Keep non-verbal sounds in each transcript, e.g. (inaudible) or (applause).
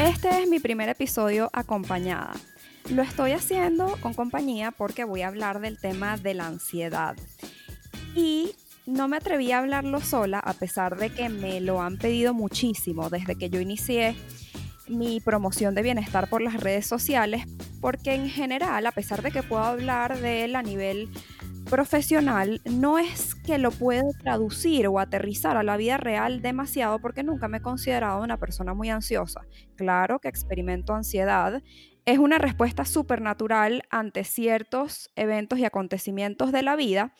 Este es mi primer episodio acompañada. Lo estoy haciendo con compañía porque voy a hablar del tema de la ansiedad. Y no me atreví a hablarlo sola a pesar de que me lo han pedido muchísimo desde que yo inicié mi promoción de bienestar por las redes sociales, porque en general, a pesar de que puedo hablar de él a nivel profesional, no es que lo puedo traducir o aterrizar a la vida real demasiado porque nunca me he considerado una persona muy ansiosa. Claro que experimento ansiedad es una respuesta supernatural ante ciertos eventos y acontecimientos de la vida,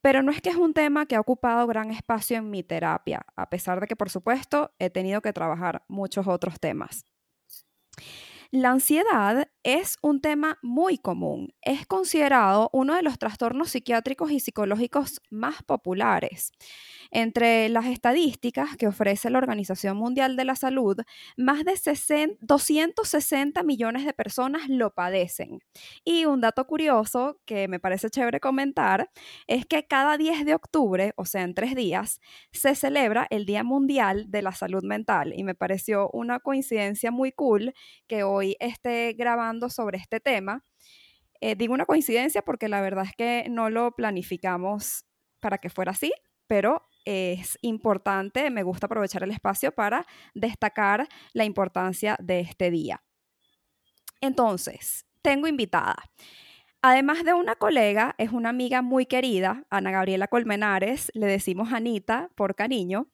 pero no es que es un tema que ha ocupado gran espacio en mi terapia, a pesar de que, por supuesto, he tenido que trabajar muchos otros temas. La ansiedad es un tema muy común. Es considerado uno de los trastornos psiquiátricos y psicológicos más populares. Entre las estadísticas que ofrece la Organización Mundial de la Salud, más de 260 millones de personas lo padecen. Y un dato curioso que me parece chévere comentar es que cada 10 de octubre, o sea, en tres días, se celebra el Día Mundial de la Salud Mental. Y me pareció una coincidencia muy cool que hoy esté grabando sobre este tema. Eh, digo una coincidencia porque la verdad es que no lo planificamos para que fuera así, pero es importante, me gusta aprovechar el espacio para destacar la importancia de este día. Entonces, tengo invitada. Además de una colega, es una amiga muy querida, Ana Gabriela Colmenares, le decimos Anita por cariño.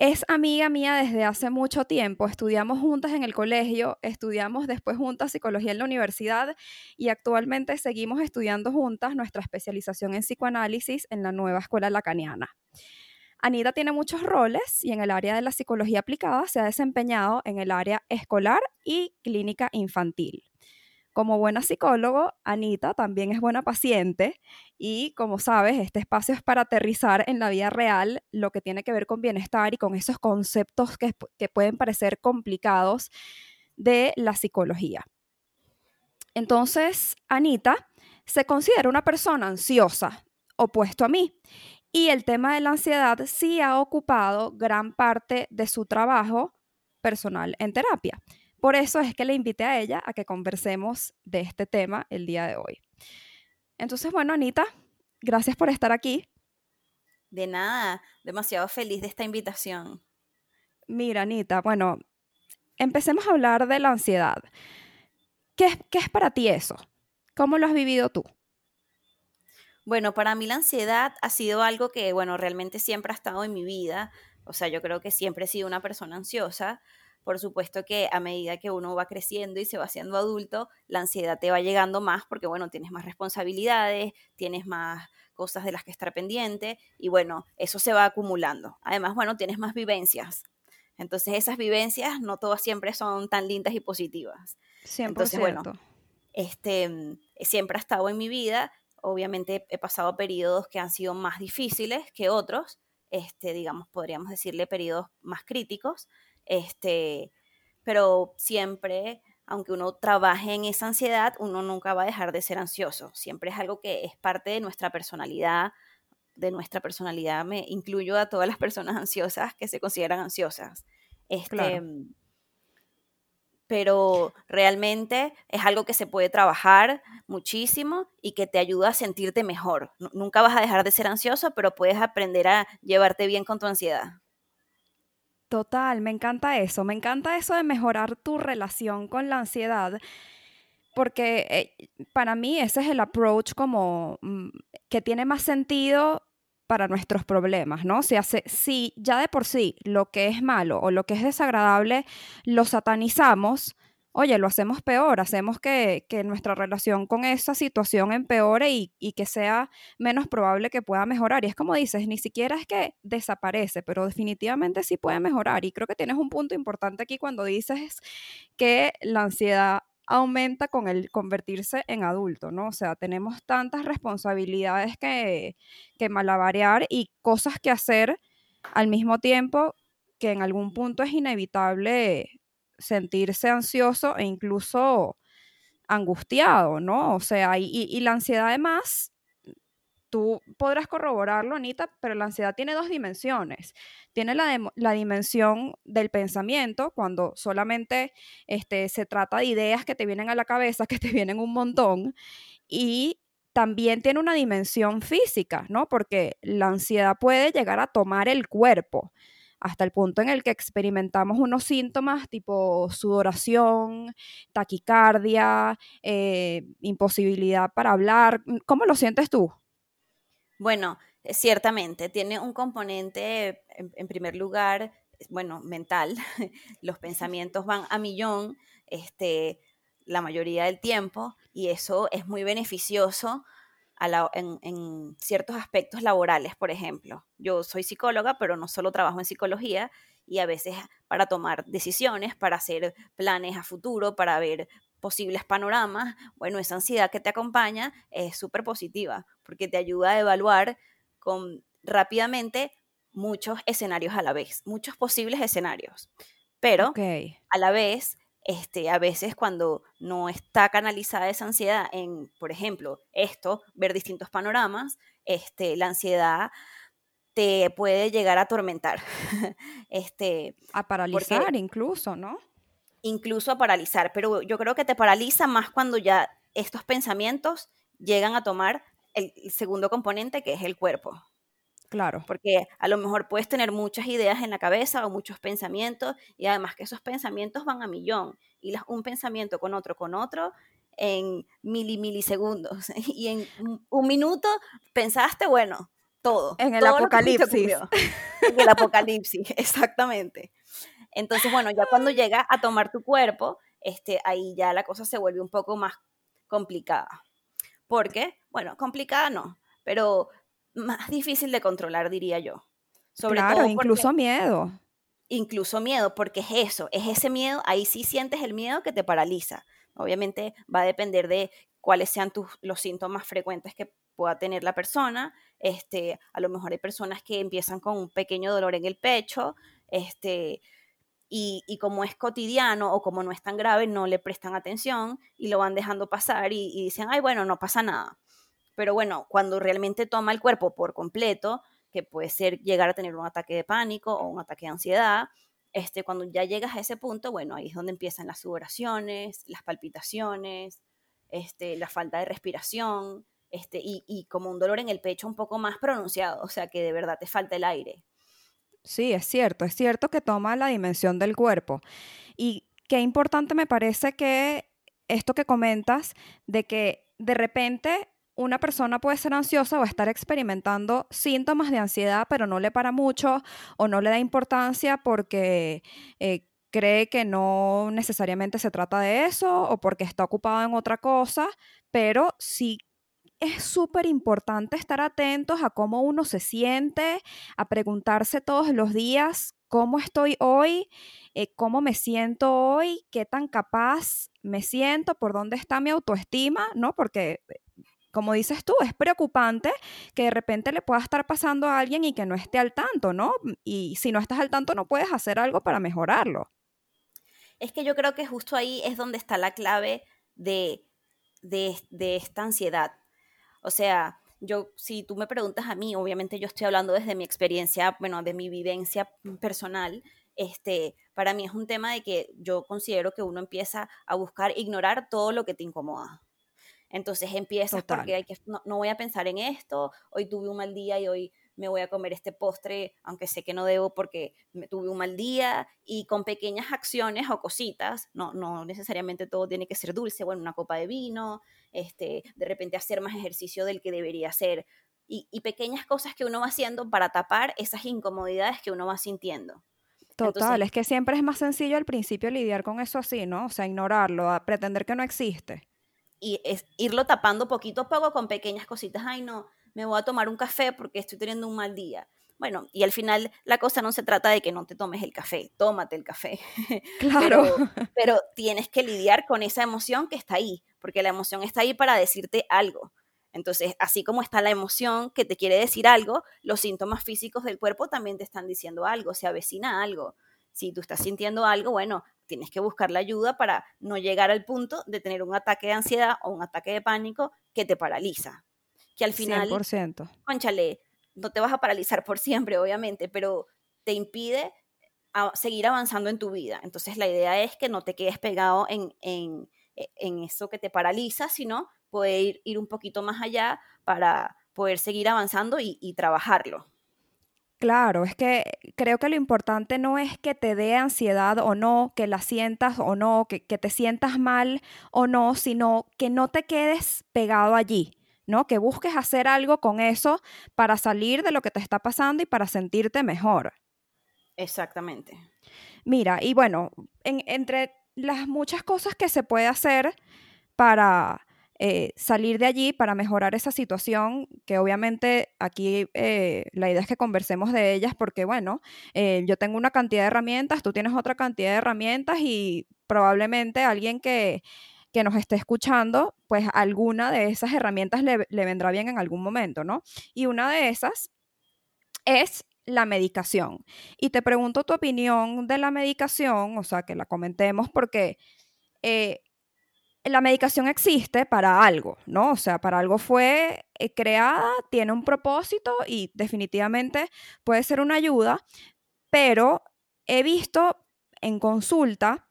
Es amiga mía desde hace mucho tiempo, estudiamos juntas en el colegio, estudiamos después juntas psicología en la universidad y actualmente seguimos estudiando juntas nuestra especialización en psicoanálisis en la nueva escuela lacaniana. Anita tiene muchos roles y en el área de la psicología aplicada se ha desempeñado en el área escolar y clínica infantil. Como buena psicólogo, Anita también es buena paciente y como sabes, este espacio es para aterrizar en la vida real lo que tiene que ver con bienestar y con esos conceptos que, que pueden parecer complicados de la psicología. Entonces, Anita se considera una persona ansiosa, opuesto a mí, y el tema de la ansiedad sí ha ocupado gran parte de su trabajo personal en terapia. Por eso es que le invité a ella a que conversemos de este tema el día de hoy. Entonces, bueno, Anita, gracias por estar aquí. De nada, demasiado feliz de esta invitación. Mira, Anita, bueno, empecemos a hablar de la ansiedad. ¿Qué, qué es para ti eso? ¿Cómo lo has vivido tú? Bueno, para mí la ansiedad ha sido algo que, bueno, realmente siempre ha estado en mi vida. O sea, yo creo que siempre he sido una persona ansiosa. Por supuesto que a medida que uno va creciendo y se va haciendo adulto, la ansiedad te va llegando más porque, bueno, tienes más responsabilidades, tienes más cosas de las que estar pendiente y, bueno, eso se va acumulando. Además, bueno, tienes más vivencias. Entonces, esas vivencias no todas siempre son tan lindas y positivas. 100%. Entonces, bueno, este, siempre ha estado en mi vida obviamente he pasado periodos que han sido más difíciles que otros, este, digamos, podríamos decirle periodos más críticos, este, pero siempre, aunque uno trabaje en esa ansiedad, uno nunca va a dejar de ser ansioso, siempre es algo que es parte de nuestra personalidad, de nuestra personalidad, me incluyo a todas las personas (laughs) ansiosas que se consideran ansiosas. Este, pero realmente es algo que se puede trabajar muchísimo y que te ayuda a sentirte mejor. Nunca vas a dejar de ser ansioso, pero puedes aprender a llevarte bien con tu ansiedad. Total, me encanta eso, me encanta eso de mejorar tu relación con la ansiedad, porque eh, para mí ese es el approach como mm, que tiene más sentido para nuestros problemas, ¿no? Si, hace, si ya de por sí lo que es malo o lo que es desagradable lo satanizamos, oye, lo hacemos peor, hacemos que, nuestra relación con esa situación empeore y, y, que sea menos probable que pueda mejorar. Y es como dices, ni siquiera es que desaparece, pero definitivamente sí puede mejorar. Y creo que tienes un punto importante aquí cuando dices que la ansiedad aumenta con el convertirse en adulto, ¿no? O sea, tenemos tantas responsabilidades que, que malabarear y cosas que hacer al mismo tiempo que en algún punto es inevitable sentirse ansioso e incluso angustiado, ¿no? O sea, y, la ansiedad además tú podrás corroborarlo, Anita, pero la ansiedad tiene dos dimensiones. Tiene la, la dimensión del pensamiento, cuando solamente este, se trata de ideas que te vienen a la cabeza, que te vienen un montón, y también tiene una dimensión física, ¿no? Porque la ansiedad puede llegar a tomar el cuerpo hasta el punto en el que experimentamos unos síntomas tipo sudoración, taquicardia, eh, imposibilidad para hablar. ¿Cómo lo sientes tú? Bueno, eh, ciertamente, tiene un componente, en, primer lugar, bueno, mental. (laughs) Los pensamientos van a millón este, la mayoría del tiempo y eso es muy beneficioso en, ciertos aspectos laborales, por ejemplo. Yo soy psicóloga, pero no solo trabajo en psicología y a veces para tomar decisiones, para hacer planes a futuro, para ver posibles panoramas, bueno, esa ansiedad que te acompaña es súper positiva porque te ayuda a evaluar con, rápidamente muchos escenarios a la vez, muchos posibles escenarios. Pero a la vez, este, a veces cuando no está canalizada esa ansiedad en, por ejemplo, esto, ver distintos panoramas, este, la ansiedad te puede llegar a atormentar. (laughs) este, a paralizar incluso, ¿no? incluso a paralizar, pero yo creo que te paraliza más cuando ya estos pensamientos llegan a tomar el segundo componente que es el cuerpo. Claro. Porque a lo mejor puedes tener muchas ideas en la cabeza o muchos pensamientos y además que esos pensamientos van a millón y las, un pensamiento con otro con otro en milisegundos (laughs) y en un minuto pensaste, bueno, todo. En el apocalipsis. En el apocalipsis, (laughs) exactamente. Entonces, bueno, ya cuando llega a tomar tu cuerpo, este, ahí ya la cosa se vuelve un poco más complicada. ¿Por qué? Bueno, complicada no, pero más difícil de controlar, diría yo. Sobre claro, incluso miedo. Incluso miedo, porque es eso, es ese miedo, ahí sí sientes el miedo que te paraliza. Obviamente va a depender de cuáles sean tus, los síntomas frecuentes que pueda tener la persona. Este, a lo mejor hay personas que empiezan con un pequeño dolor en el pecho, este, y, como es cotidiano o como no es tan grave, no le prestan atención y lo van dejando pasar y, dicen, ay, bueno, no pasa nada. Pero bueno, cuando realmente toma el cuerpo por completo, que puede ser llegar a tener un ataque de pánico o un ataque de ansiedad, este, cuando ya llegas a ese punto, bueno, ahí es donde empiezan las sudoraciones, las palpitaciones, este, la falta de respiración, este, y, y como un dolor en el pecho un poco más pronunciado, o sea que de verdad te falta el aire. Sí, es cierto, es cierto que toma la dimensión del cuerpo. Y qué importante me parece que esto que comentas, de que de repente una persona puede ser ansiosa o estar experimentando síntomas de ansiedad, pero no le para mucho o no le da importancia porque eh, cree que no necesariamente se trata de eso o porque está ocupado en otra cosa, pero sí es súper importante estar atentos a cómo uno se siente, a preguntarse todos los días cómo estoy hoy, eh, cómo me siento hoy, qué tan capaz me siento, por dónde está mi autoestima, ¿no? Porque, eh, como dices tú, es preocupante que de repente le pueda estar pasando a alguien y que no esté al tanto, ¿no? Y si no estás al tanto, no puedes hacer algo para mejorarlo. Es que yo creo que justo ahí es donde está la clave de, de, esta ansiedad o sea, yo, si tú me preguntas a mí, obviamente yo estoy hablando desde mi experiencia, bueno, de mi vivencia personal, este, para mí es un tema de que yo considero que uno empieza a buscar ignorar todo lo que te incomoda. Entonces empiezas porque hay que, no, voy a pensar en esto, hoy tuve un mal día y hoy me voy a comer este postre, aunque sé que no debo porque me tuve un mal día, y con pequeñas acciones o cositas, no, no necesariamente todo tiene que ser dulce, bueno, una copa de vino, este, de repente hacer más ejercicio del que debería hacer, y, pequeñas cosas que uno va haciendo para tapar esas incomodidades que uno va sintiendo. Total, es que siempre es más sencillo al principio lidiar con eso así, ¿no? O sea, ignorarlo, pretender que no existe. Y es irlo tapando poquito a poco con pequeñas cositas. Ay, no, me voy a tomar un café porque estoy teniendo un mal día. Bueno, y al final la cosa no se trata de que no te tomes el café, tómate el café. (laughs) Claro. (laughs) pero, tienes que lidiar con esa emoción que está ahí, porque la emoción está ahí para decirte algo. Entonces, así como está la emoción que te quiere decir algo, los síntomas físicos del cuerpo también te están diciendo algo, se avecina algo. Si tú estás sintiendo algo, bueno, tienes que buscar la ayuda para no llegar al punto de tener un ataque de ansiedad o un ataque de pánico que te paraliza que al final, 100%. conchale, no te vas a paralizar por siempre, obviamente, pero te impide seguir avanzando en tu vida. Entonces la idea es que no te quedes pegado en, en, e, eso que te paraliza, sino poder ir, un poquito más allá para poder seguir avanzando y, trabajarlo. Claro, es que creo que lo importante no es que te dé ansiedad o no, que la sientas o no, que, que te sientas mal o no, sino que no te quedes pegado allí ¿no? Que busques hacer algo con eso para salir de lo que te está pasando y para sentirte mejor. Exactamente. Mira, y bueno, entre las muchas cosas que se puede hacer para eh, salir de allí, para mejorar esa situación, que obviamente aquí eh, la idea es que conversemos de ellas porque, bueno, eh, yo tengo una cantidad de herramientas, tú tienes otra cantidad de herramientas y probablemente alguien que que nos esté escuchando, pues alguna de esas herramientas le, vendrá bien en algún momento, ¿no? Y una de esas es la medicación. Y te pregunto tu opinión de la medicación, o sea, que la comentemos porque la medicación existe para algo, ¿no? O sea, para algo fue eh, creada, tiene un propósito y definitivamente puede ser una ayuda, pero he visto en consulta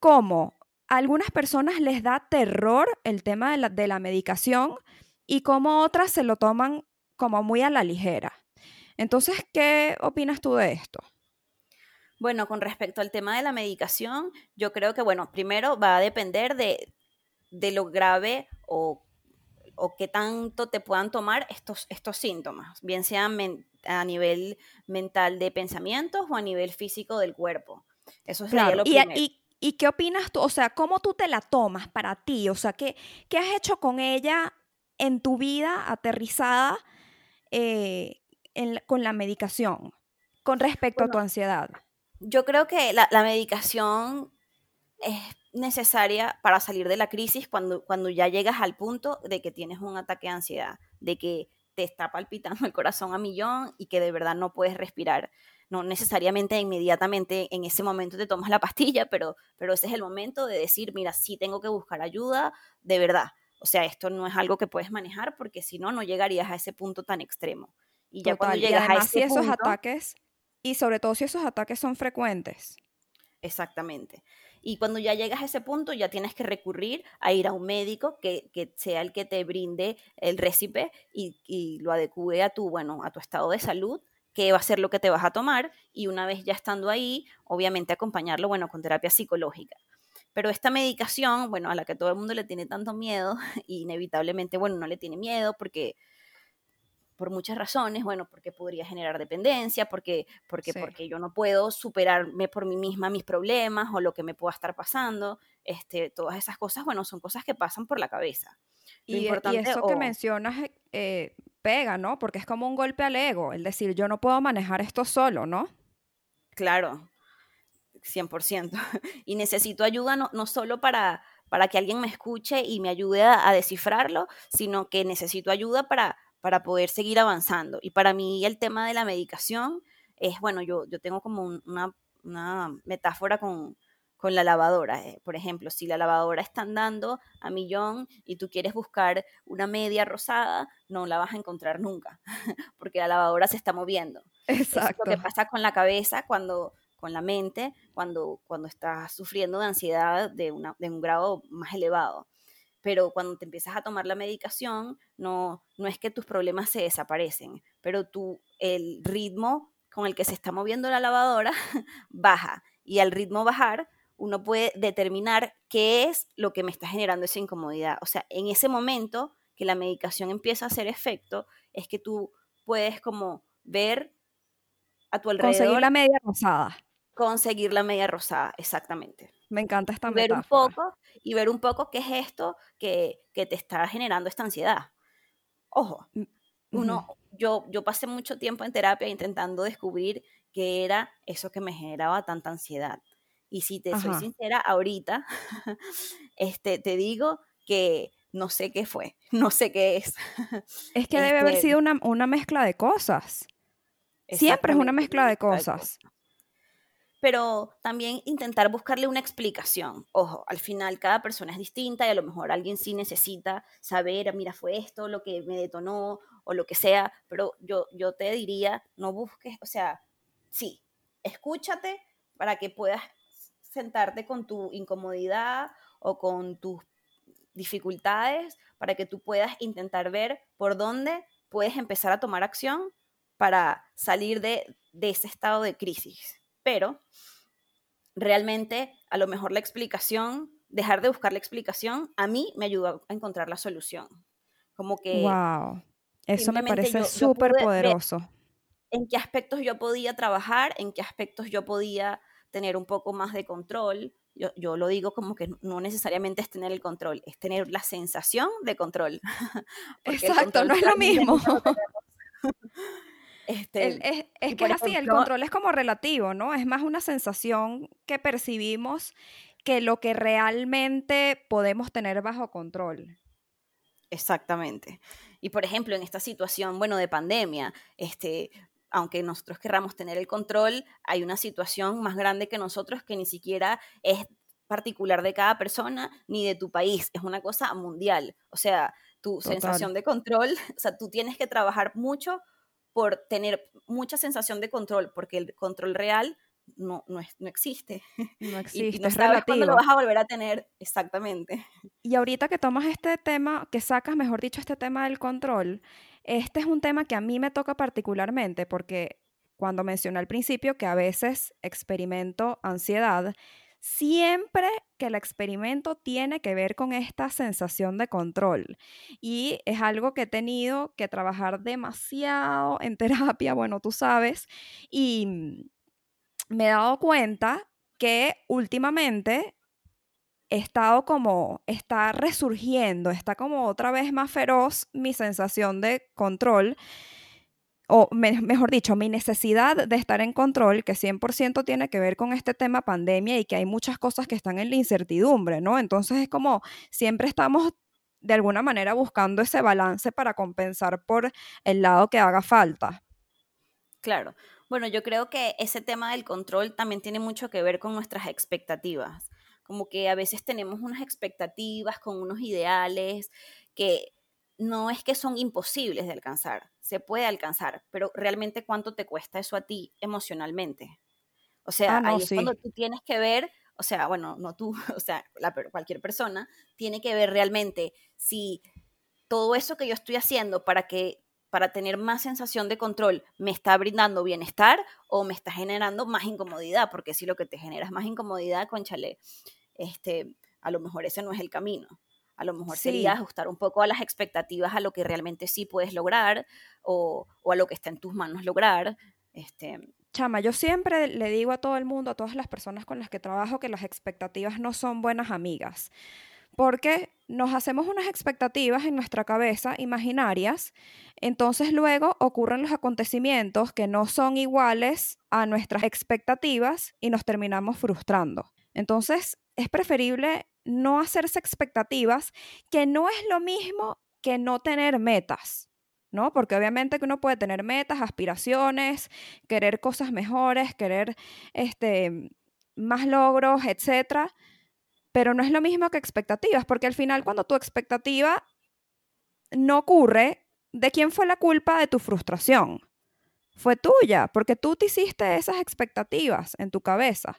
cómo a algunas personas les da terror el tema de la, de la medicación y como otras se lo toman como muy a la ligera. Entonces, ¿qué opinas tú de esto? Bueno, con respecto al tema de la medicación, yo creo que, bueno, primero va a depender de, lo grave o, o, qué tanto te puedan tomar estos, estos síntomas, bien sean a nivel mental de pensamientos o a nivel físico del cuerpo. Eso sería lo primero. ¿Y qué opinas tú? O sea, ¿cómo tú te la tomas para ti? O sea, ¿qué, qué has hecho con ella en tu vida aterrizada eh, con la medicación con respecto a tu ansiedad? Yo creo que la, medicación es necesaria para salir de la crisis cuando, cuando ya llegas al punto de que tienes un ataque de ansiedad, de que te está palpitando el corazón a millón y que de verdad no puedes respirar no necesariamente inmediatamente en ese momento te tomas la pastilla, pero, pero ese es el momento de decir, mira, sí tengo que buscar ayuda, de verdad. O sea, esto no es algo que puedes manejar porque si no, no llegarías a ese punto tan extremo. Y ya cuando llegas a ese si esos ataques, y sobre todo si esos ataques son frecuentes. Exactamente. Y cuando ya llegas a ese punto, ya tienes que recurrir a ir a un médico que, sea el que te brinde el récipe y, y, lo adecue a tu, bueno, a tu estado de salud qué va a ser lo que te vas a tomar y una vez ya estando ahí, obviamente acompañarlo, bueno, con terapia psicológica. Pero esta medicación, bueno, a la que todo el mundo le tiene tanto miedo, (laughs) inevitablemente, bueno, no le tiene miedo porque por muchas razones, bueno, porque podría generar dependencia, porque, porque, porque yo no puedo superarme por mí misma mis problemas o lo que me pueda estar pasando, este, todas esas cosas, bueno, son cosas que pasan por la cabeza. y, eso que mencionas eh, pega, ¿no? Porque es como un golpe al ego, el decir, yo no puedo manejar esto solo, ¿no? Claro, 100%. (laughs) Y necesito ayuda no, no solo para, para que alguien me escuche y me ayude a, descifrarlo, sino que necesito ayuda para, para poder seguir avanzando. Y para mí el tema de la medicación es, bueno, yo, yo tengo como una, una metáfora con, con la lavadora. Eh, por ejemplo, si la lavadora está andando a millón y tú quieres buscar una media rosada, no la vas a encontrar nunca, (laughs) porque la lavadora se está moviendo. Exacto. Es lo que pasa con la cabeza cuando con la mente cuando, cuando estás sufriendo de ansiedad de, una, de un grado más elevado. Pero cuando te empiezas a tomar la medicación, no, no es que tus problemas se desaparecen, pero tu, el ritmo con el que se está moviendo la lavadora (laughs) baja. Y al ritmo bajar, uno puede determinar qué es lo que me está generando esa incomodidad. O sea, en ese momento que la medicación empieza a hacer efecto, es que tú puedes como ver a tu alrededor. Conseguir la media rosada. Conseguir la media rosada, exactamente. Me encanta esta ver un poco y ver un poco qué es esto que, que te está generando esta ansiedad. Ojo, mm, uno, yo, yo pasé mucho tiempo en terapia intentando descubrir qué era eso que me generaba tanta ansiedad. Y si te soy sincera, ahorita (laughs) este, te digo que no sé qué fue, (laughs) no sé qué es. Es (laughs) que debe haber este sido una, una mezcla de cosas. Siempre es una mezcla de cosas pero también intentar buscarle una explicación. Ojo, al final cada persona es distinta y a lo mejor alguien sí necesita saber, mira, fue esto lo que me detonó o lo que sea, pero yo, yo te diría, no busques, o sea, sí, escúchate para que puedas sentarte con tu incomodidad o con tus dificultades, para que tú puedas intentar ver por dónde puedes empezar a tomar acción para salir de, de ese estado de crisis pero realmente a lo mejor la explicación, dejar de buscar la explicación, a mí me ayudó a encontrar la solución. Como que... ¡Wow! Eso me parece súper poderoso. En qué aspectos yo podía trabajar, en qué aspectos yo podía tener un poco más de control. Yo, yo, lo digo como que no necesariamente es tener el control, es tener la sensación de control. (laughs) Exacto, no es lo mismo. (laughs) Este, es, que es así, el control es como relativo, ¿no? Es más una sensación que percibimos que lo que realmente podemos tener bajo control. Exactamente. Y por ejemplo, en esta situación, bueno, de pandemia, este, aunque nosotros querramos tener el control, hay una situación más grande que nosotros que ni siquiera es particular de cada persona ni de tu país, es una cosa mundial. O sea, tu sensación de control, (laughs) o sea, tú tienes que trabajar mucho por tener mucha sensación de control, porque el control real no, no, no existe. (laughs) No existe, y, no sabes cuándo lo vas a volver a tener, exactamente. (laughs) Y ahorita que tomas este tema, que sacas, mejor dicho, este tema del control, este es un tema que a mí me toca particularmente, porque cuando mencioné al principio que a veces experimento ansiedad, siempre que el experimento tiene que ver con esta sensación de control. Y es algo que he tenido que trabajar demasiado en (laughs) terapia, bueno, tú sabes, y me he dado cuenta que últimamente he estado como, está resurgiendo, está como otra vez más feroz mi sensación de control o mejor dicho, mi necesidad de estar en control, que 100% tiene que ver con este tema pandemia y que hay muchas cosas que están en la incertidumbre, ¿no? Entonces es como siempre estamos de alguna manera buscando ese balance para compensar por el lado que haga falta. Claro. Bueno, yo creo que ese tema del control también tiene mucho que ver con nuestras expectativas. Como que a veces tenemos unas expectativas con unos ideales que no es que son imposibles de alcanzar, se puede alcanzar, pero realmente cuánto te cuesta eso a ti emocionalmente. O sea, ah, ahí es cuando tú tienes que ver, o sea, bueno, no tú, (laughs) o sea, cualquier persona tiene que ver realmente si todo eso que yo estoy haciendo para que para tener más sensación de control me está brindando bienestar o me está generando más incomodidad, porque si lo que te genera es más incomodidad, conchale, este, a lo mejor ese no es el camino. A lo mejor sería ajustar un poco a las expectativas a lo que realmente sí puedes lograr o, a lo que está en tus manos lograr. Este, Chama, yo siempre le digo a todo el mundo, a todas las personas con las que trabajo, que las expectativas no son buenas amigas. Porque nos hacemos unas expectativas en nuestra cabeza imaginarias, entonces luego ocurren los acontecimientos que no son iguales a nuestras expectativas y nos terminamos frustrando. Entonces, es preferible no hacerse expectativas, que no es lo mismo que no tener metas, ¿no? Porque obviamente que uno puede tener metas, aspiraciones, querer cosas mejores, querer este, más logros, etcétera, pero no es lo mismo que expectativas, porque al final cuando tu expectativa no ocurre, ¿de quién fue la culpa de tu frustración? Fue tuya, porque tú te hiciste esas expectativas en tu cabeza.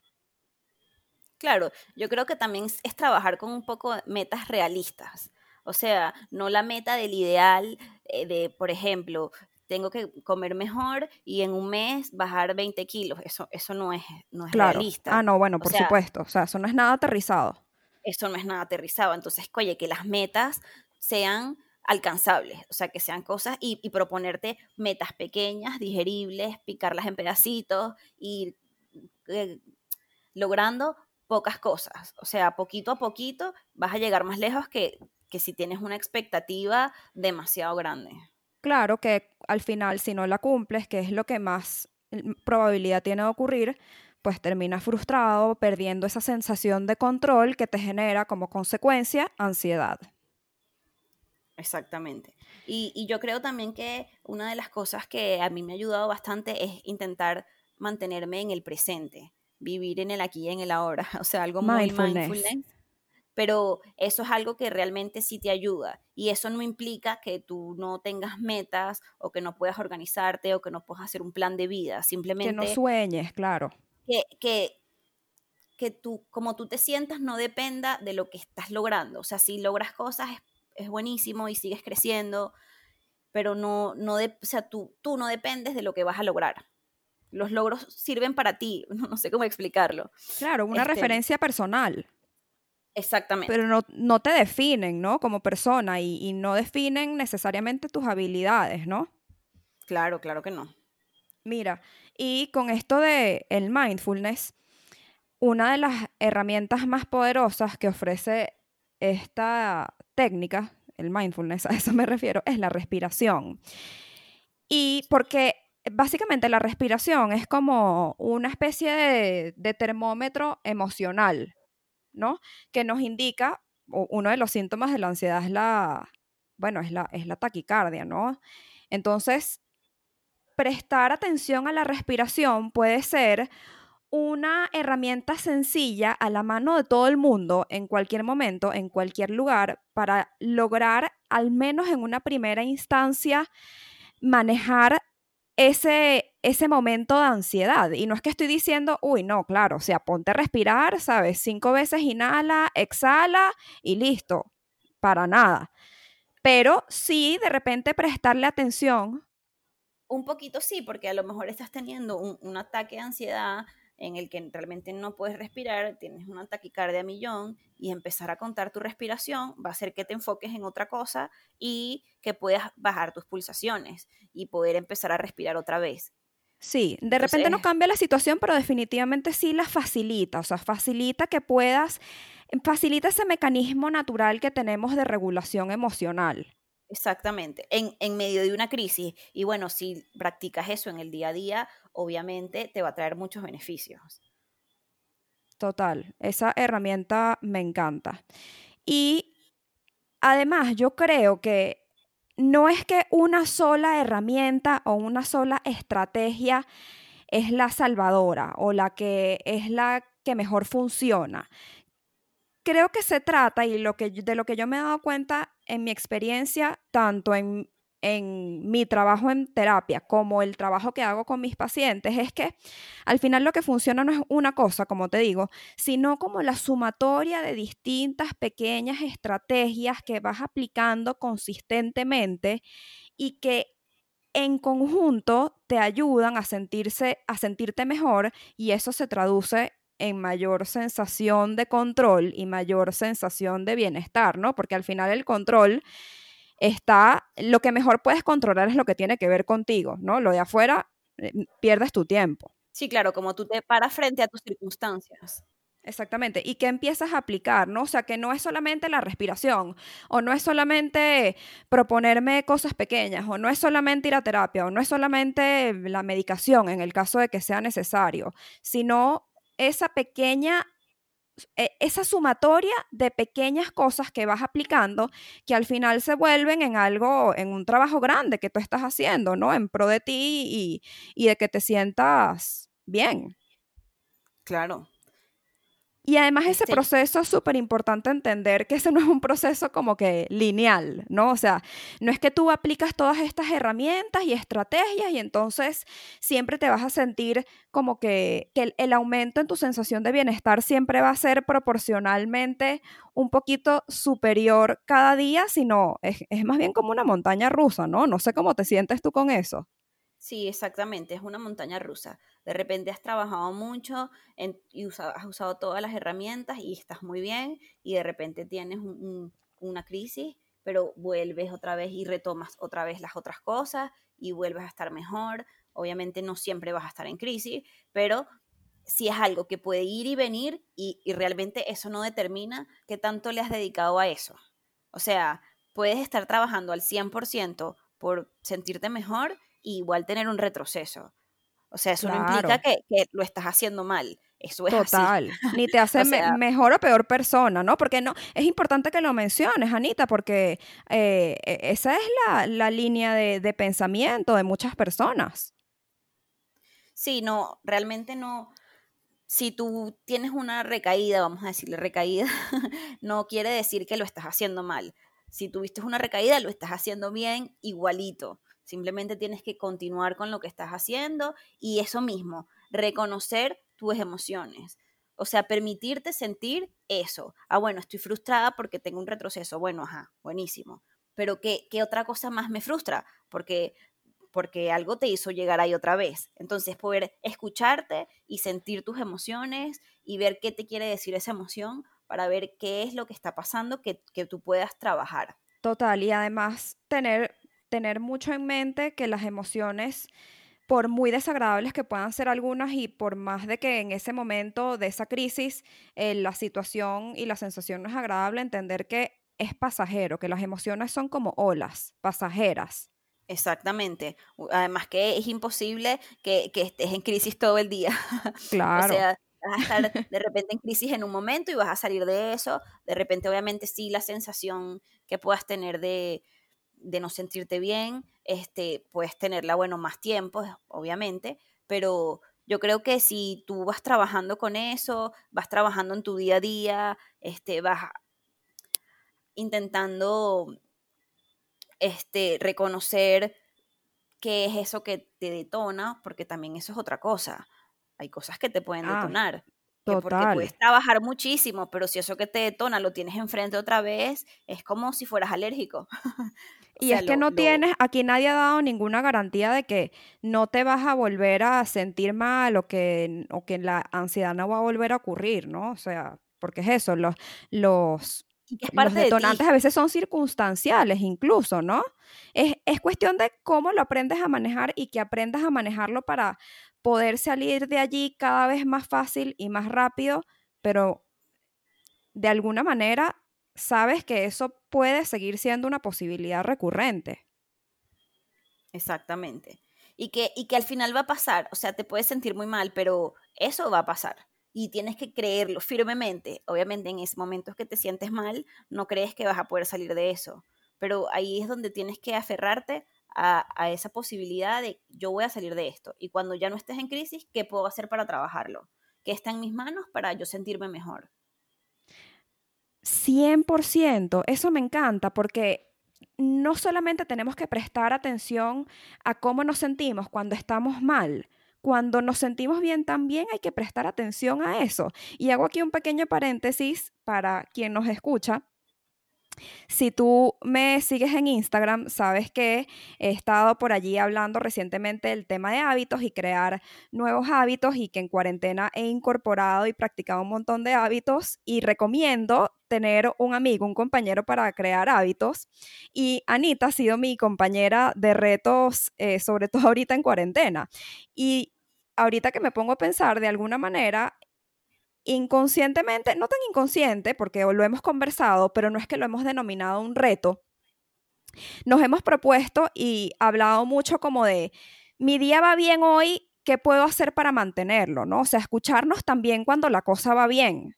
Claro, yo creo que también es, trabajar con un poco metas realistas. O sea, no la meta del ideal eh, de, por ejemplo, tengo que comer mejor y en un mes bajar 20 kilos. Eso, eso no es, no es realista. Ah, no, bueno, por supuesto. O sea, eso no es nada aterrizado. Eso no es nada aterrizado. Entonces, oye, que las metas sean alcanzables, o sea, que sean cosas y, proponerte metas pequeñas, digeribles, picarlas en pedacitos y eh, logrando pocas cosas. O sea, poquito a poquito vas a llegar más lejos que, que si tienes una expectativa demasiado grande. Claro que al final, si no la cumples, que es lo que más probabilidad tiene de ocurrir, pues terminas frustrado, perdiendo esa sensación de control que te genera como consecuencia ansiedad. Exactamente. Y, y, yo creo también que una de las cosas que a mí me ha ayudado bastante es intentar mantenerme en el presente, vivir en el aquí y en el ahora, (laughs) o sea, algo muy mindfulness. Pero eso es algo que realmente sí te ayuda. Y eso no implica que tú no tengas metas o que no puedas organizarte o que no puedas hacer un plan de vida. Simplemente. Que no sueñes, claro. Que, que, que tú, como tú te sientas, no dependa de lo que estás logrando. O sea, si logras cosas es es buenísimo y sigues creciendo, pero no, no de, o sea, tú, tú no dependes de lo que vas a lograr. Los logros sirven para ti, (laughs) no, sé cómo explicarlo. Claro, una este referencia personal. Exactamente. Pero no, no, te definen, ¿no? Como persona y, y, no definen necesariamente tus habilidades, ¿no? Claro, claro que no. Mira, y con esto de el mindfulness, una de las herramientas más poderosas que ofrece esta técnica, el mindfulness, (laughs) a eso me refiero, es la respiración. Y porque básicamente la respiración es como una especie de, termómetro emocional, ¿no? Que nos indica, uno de los síntomas de la ansiedad es la, bueno, es la, es la taquicardia, ¿no? Entonces, prestar atención a la respiración puede ser una herramienta sencilla a la mano de todo el mundo en cualquier momento, en cualquier lugar, para lograr, al menos en una primera instancia, manejar ese, ese momento de ansiedad. Y no es que estoy diciendo, uy, no, claro, o sea, ponte a respirar, ¿sabes? Cinco veces inhala, exhala y listo, para nada. Pero sí, de repente prestarle atención. Un poquito sí, porque a lo mejor estás teniendo un, un ataque de ansiedad en el que realmente no puedes respirar, tienes una taquicardia a millón y empezar a contar tu respiración va a hacer que te enfoques en otra cosa y que puedas bajar tus pulsaciones y poder empezar a respirar otra vez. Sí, de repente no cambia la situación, pero definitivamente sí la facilita, o sea, facilita que puedas, facilita ese mecanismo natural que tenemos de regulación emocional. Exactamente, en, en, medio de una crisis. Y bueno, si practicas eso en el día a día, obviamente te va a traer muchos beneficios. Total, esa herramienta me encanta. Y además yo creo que no es que una sola herramienta o una sola estrategia es la salvadora o la que es la que mejor funciona creo que se trata, y lo que, de lo que yo me he dado cuenta en mi experiencia, tanto en, en mi trabajo en terapia como el trabajo que hago con mis pacientes, es que al final lo que funciona no es una cosa, como te digo, sino como la sumatoria de distintas pequeñas estrategias que vas aplicando consistentemente y que en conjunto te ayudan a sentirse a sentirte mejor y eso se traduce en mayor sensación de control y mayor sensación de bienestar, ¿no? Porque al final el control está, lo que mejor puedes controlar es lo que tiene que ver contigo, ¿no? Lo de afuera, eh, pierdes tu tiempo. Sí, claro, como tú te paras frente a tus circunstancias. Exactamente. ¿Y qué empiezas a aplicar? ¿no? O sea, que no es solamente la respiración, o no es solamente proponerme cosas pequeñas, o no es solamente ir a terapia, o no es solamente la medicación en el caso de que sea necesario, sino esa pequeña, esa sumatoria de pequeñas cosas que vas aplicando que al final se vuelven en algo, en un trabajo grande que tú estás haciendo, ¿no? En pro de ti y, de que te sientas bien. Claro. Y además ese proceso es súper importante entender que ese no es un proceso como que lineal, ¿no? O sea, no es que tú aplicas todas estas herramientas y estrategias y entonces siempre te vas a sentir como que, el, aumento en tu sensación de bienestar siempre va a ser proporcionalmente un poquito superior cada día, sino es, es más bien como una montaña rusa, ¿no? No sé cómo te sientes tú con eso. Sí, exactamente, es una montaña rusa. De repente has trabajado mucho y has usado todas las herramientas y estás muy bien y de repente tienes una crisis, pero vuelves otra vez y retomas otra vez las otras cosas y vuelves a estar mejor. Obviamente no siempre vas a estar en crisis, pero si es algo que puede ir y venir y, y realmente eso no determina qué tanto le has dedicado a eso. O sea, puedes estar trabajando al 100% por sentirte mejor igual tener un retroceso. O sea, eso no implica que, lo estás haciendo mal. Eso es Total. Ni te (laughs) hace mejor o peor persona, ¿no? Porque no, es importante que lo menciones, Anita, porque eh, e, esa es la, línea de, de, pensamiento de muchas personas. Sí, no, realmente no. Si tú tienes una recaída, vamos a decirle recaída, (laughs) no quiere decir que lo estás haciendo mal. Si tuviste una recaída, lo estás haciendo bien, igualito. Simplemente tienes que continuar con lo que estás haciendo y eso mismo, reconocer tus emociones. O sea, permitirte sentir eso. Ah, bueno, estoy frustrada porque tengo un retroceso. Bueno, ajá, buenísimo. Pero ¿qué, qué otra cosa más me frustra? Porque, porque algo te hizo llegar ahí otra vez. Entonces, poder escucharte y sentir tus emociones y ver qué te quiere decir esa emoción para ver qué es lo que está pasando que, que tú puedas trabajar. Total, y además tener tener mucho en mente que las emociones, por muy desagradables que puedan ser algunas y por más de que en ese momento de esa crisis eh, la situación y la sensación no es agradable, entender que es pasajero, que las emociones son como olas pasajeras. Exactamente. Además que es imposible que, que estés en crisis todo el día. (laughs) Claro. o sea, vas a estar de repente en crisis en un momento y vas a salir de eso. De repente, obviamente, sí, la sensación que puedas tener de, de no sentirte bien, este, puedes tenerla, bueno, más tiempo, obviamente, pero yo creo que si tú vas trabajando con eso, vas trabajando en tu día a día, este, vas intentando este, reconocer qué es eso que te detona, porque también eso es otra cosa. Hay cosas que te pueden ah, detonar. Porque puedes trabajar muchísimo, pero si eso que te detona lo tienes enfrente otra vez, es como si fueras alérgico. (laughs) y es que no tienes, aquí nadie ha dado ninguna garantía de que no te vas a volver a sentir mal o que, o que la ansiedad no va a volver a ocurrir, ¿no? O sea, porque es eso, los, los, los detonantes a veces son circunstanciales incluso, ¿no? Es, es cuestión de cómo lo aprendes a manejar y que aprendas a manejarlo para poder salir de allí cada vez más fácil y más rápido, pero de alguna manera sabes que eso puede seguir siendo una posibilidad recurrente. Exactamente. Y que, y que al final va a pasar, o sea, te puedes sentir muy mal, pero eso va a pasar. Y tienes que creerlo firmemente. Obviamente en esos momentos que te sientes mal, no crees que vas a poder salir de eso. Pero ahí es donde tienes que aferrarte a, esa posibilidad de yo voy a salir de esto. Y cuando ya no estés en crisis, ¿qué puedo hacer para trabajarlo? ¿Qué está en mis manos para yo sentirme mejor? 100%, eso me encanta porque no solamente tenemos que prestar atención a cómo nos sentimos cuando estamos mal, cuando nos sentimos bien también hay que prestar atención a eso. Y hago aquí un pequeño paréntesis para quien nos escucha. Si tú me sigues en Instagram, sabes que he estado por allí hablando recientemente del tema de hábitos y crear nuevos hábitos y que en cuarentena he incorporado y practicado un montón de hábitos y recomiendo tener un amigo, un compañero para crear hábitos. Y Anita ha sido mi compañera de retos, eh, sobre todo ahorita en cuarentena. Y ahorita que me pongo a pensar, de alguna manera, inconscientemente, no tan inconsciente, porque lo hemos conversado, pero no es que lo hemos denominado un reto, nos hemos propuesto y hablado mucho como de, mi día va bien hoy, ¿qué puedo hacer para mantenerlo? ¿no? O sea, escucharnos también cuando la cosa va bien.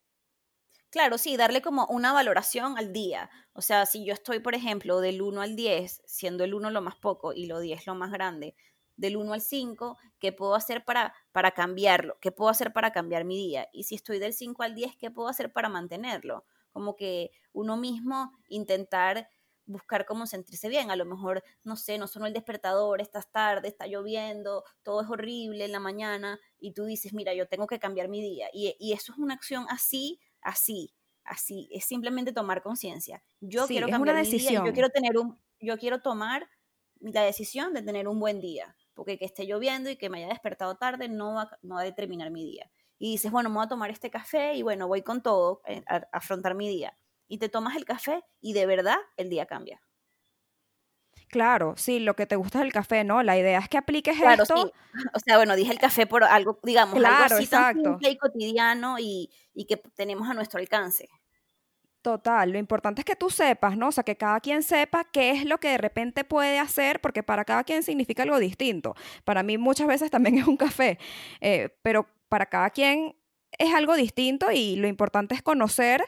Claro, sí, darle como una valoración al día. O sea, si yo estoy, por ejemplo, del 1 al 10, siendo el 1 lo más poco y lo 10 lo más grande, del 1 al 5, ¿qué puedo hacer para, para cambiarlo? ¿Qué puedo hacer para cambiar mi día? Y si estoy del 5 al 10, ¿qué puedo hacer para mantenerlo? Como que uno mismo intentar buscar cómo sentirse bien. A lo mejor, no sé, no sonó el despertador, estás tarde, está lloviendo, todo es horrible en la mañana y tú dices, mira, yo tengo que cambiar mi día. Y, eso es una acción así, así, así. Es simplemente tomar conciencia. Yo quiero cambiar una decisión. yo quiero tener un, yo quiero tomar la decisión de tener un buen día. Porque que esté lloviendo y que me haya despertado tarde no va, no va a determinar mi día. Y dices, bueno, me voy a tomar este café y bueno, voy con todo eh, a afrontar mi día y te tomas el café y de verdad el día cambia. Claro, sí, lo que te gusta es el café, ¿no? La idea es que apliques claro, esto. Sí. O sea, bueno, dije el café por algo, digamos, algo así tan simple y cotidiano y, y que tenemos a nuestro alcance. Total, lo importante es que tú sepas, ¿no? O sea, que cada quien sepa qué es lo que de repente puede hacer, porque para cada quien significa algo distinto. Para mí muchas veces también es un café, eh, pero para cada quien es algo distinto y lo importante es conocer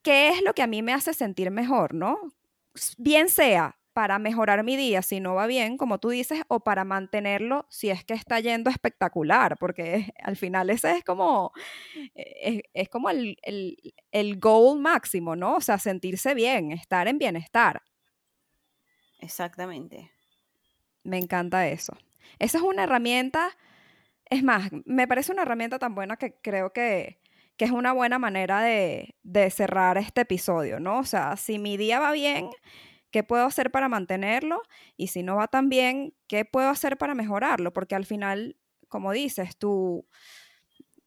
qué es lo que a mí me hace sentir mejor, ¿no? Bien sea para mejorar mi día si no va bien, como tú dices, o para mantenerlo si es que está yendo espectacular, porque al final ese es como, eh, es, como el, el, goal máximo, ¿no? O sea, sentirse bien, estar en bienestar. Exactamente. Me encanta eso. Esa es una herramienta, es más, me parece una herramienta tan buena que creo que, que es una buena manera de, cerrar este episodio, ¿no? O sea, si mi día va bien, ¿qué puedo hacer para mantenerlo? Y si no va tan bien, ¿qué puedo hacer para mejorarlo? Porque al final, como dices, tú,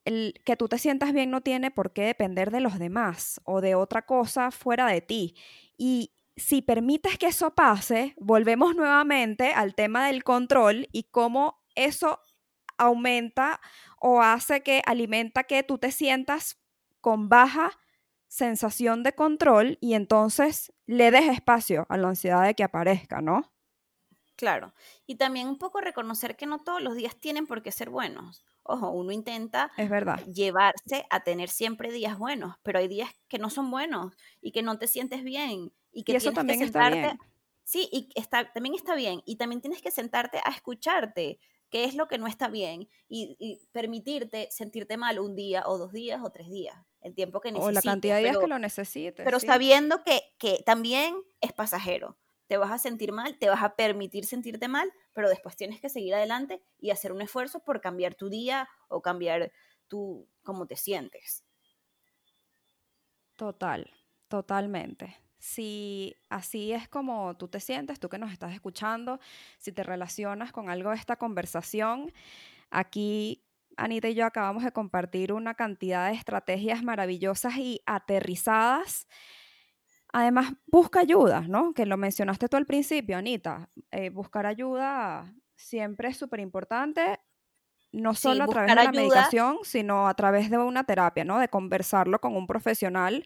el, que tú te sientas bien no tiene por qué depender de los demás o de otra cosa fuera de ti. Y si permites que eso pase, volvemos nuevamente al tema del control y cómo eso aumenta o hace que alimenta que tú te sientas con baja sensación de control y entonces le des espacio a la ansiedad de que aparezca, ¿no? Claro. Y también un poco reconocer que no todos los días tienen por qué ser buenos. Ojo, uno intenta es verdad. llevarse a tener siempre días buenos, pero hay días que no son buenos y que no te sientes bien y que eso también Está bien. Sí, y está, también está bien. Y también tienes que sentarte a escucharte, qué es lo que no está bien y, permitirte sentirte mal un día o dos días o tres días, el tiempo que necesites. O la cantidad de días que lo necesites. Pero sabiendo que, que también es pasajero. Te vas a sentir mal, te vas a permitir sentirte mal, pero después tienes que seguir adelante y hacer un esfuerzo por cambiar tu día o cambiar tu cómo te sientes. Total, totalmente si así es como tú te sientes, tú que nos estás escuchando, si te relacionas con algo de esta conversación, aquí Anita y yo acabamos de compartir una cantidad de estrategias maravillosas y aterrizadas. Además, busca ayuda, ¿no? Que lo mencionaste tú al principio, Anita. Eh, buscar ayuda siempre es súper importante, no solo a través de la medicación, sino a través de una terapia, ¿no? De conversarlo con un profesional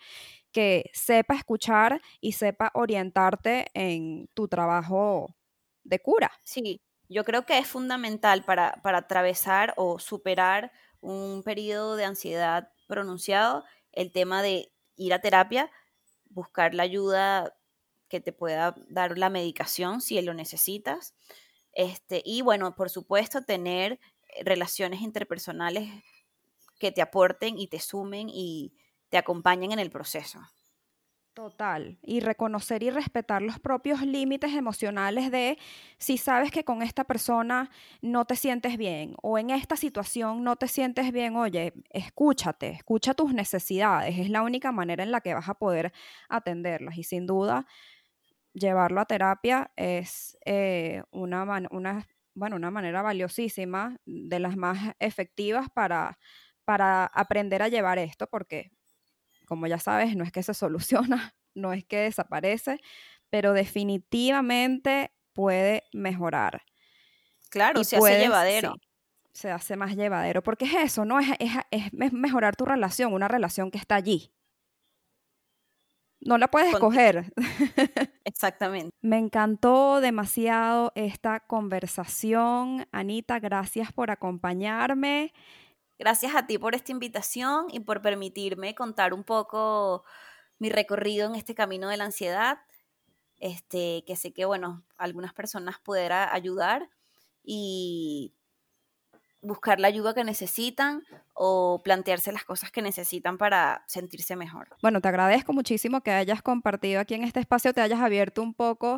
que sepa escuchar y sepa orientarte en tu trabajo de cura. Sí, yo creo que es fundamental para, para atravesar o superar un periodo de ansiedad pronunciado el tema de ir a terapia, buscar la ayuda que te pueda dar la medicación si lo necesitas. Este, y bueno, por supuesto, tener relaciones interpersonales que te aporten y te sumen y, te acompañen en el proceso. Total. Y reconocer y respetar los propios límites emocionales de si sabes que con esta persona no te sientes bien o en esta situación no te sientes bien, oye, escúchate, escucha tus necesidades. Es la única manera en la que vas a poder atenderlas. Y sin duda, llevarlo a terapia es eh, una, una, bueno, una manera valiosísima, de las más efectivas para, para aprender a llevar esto, porque como ya sabes, no es que se soluciona, (laughs) no es que desaparece, pero definitivamente puede mejorar. Claro, se hace llevadero. se hace más llevadero, porque es eso, ¿no? Es, es, mejorar tu relación, una relación que está allí. No la puedes escoger. (laughs) Exactamente. Me encantó demasiado esta conversación. Anita, gracias por acompañarme. Gracias a ti por esta invitación y por permitirme contar un poco mi recorrido en este camino de la ansiedad, este, que sé que, bueno, algunas personas pudiera ayudar y buscar la ayuda que necesitan o plantearse las cosas que necesitan para sentirse mejor. Bueno, te agradezco muchísimo que hayas compartido aquí en este espacio, te hayas abierto un poco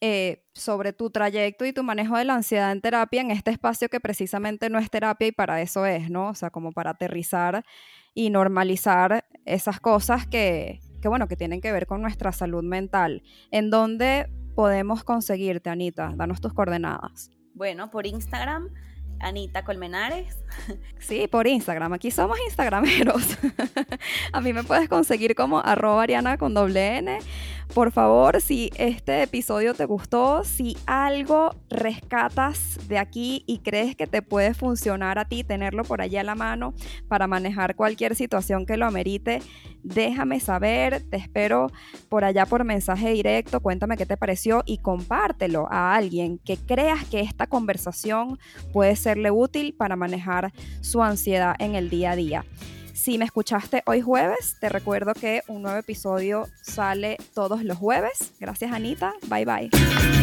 eh, sobre tu trayecto y tu manejo de la ansiedad en terapia en este espacio que precisamente no es terapia y para eso es, ¿no? O sea, como para aterrizar y normalizar esas cosas que, que bueno, que tienen que ver con nuestra salud mental. ¿En dónde podemos conseguirte, Anita? Danos tus coordenadas. Bueno, por Instagram Anita Colmenares. (laughs) Sí, por Instagram. Aquí somos instagrameros. (laughs) A mí me puedes conseguir como arroba Ariana con doble N. Por favor, si este episodio te gustó, si algo rescatas de aquí y crees que te puede funcionar a ti, tenerlo por allí a la mano para manejar cualquier situación que lo amerite, déjame saber. Te espero por allá por mensaje directo. Cuéntame qué te pareció y compártelo a alguien que creas que esta conversación puede serle útil para manejar su ansiedad en el día a día. Si me escuchaste hoy jueves, te recuerdo que un nuevo episodio sale todos los jueves. Gracias Anita. Bye bye.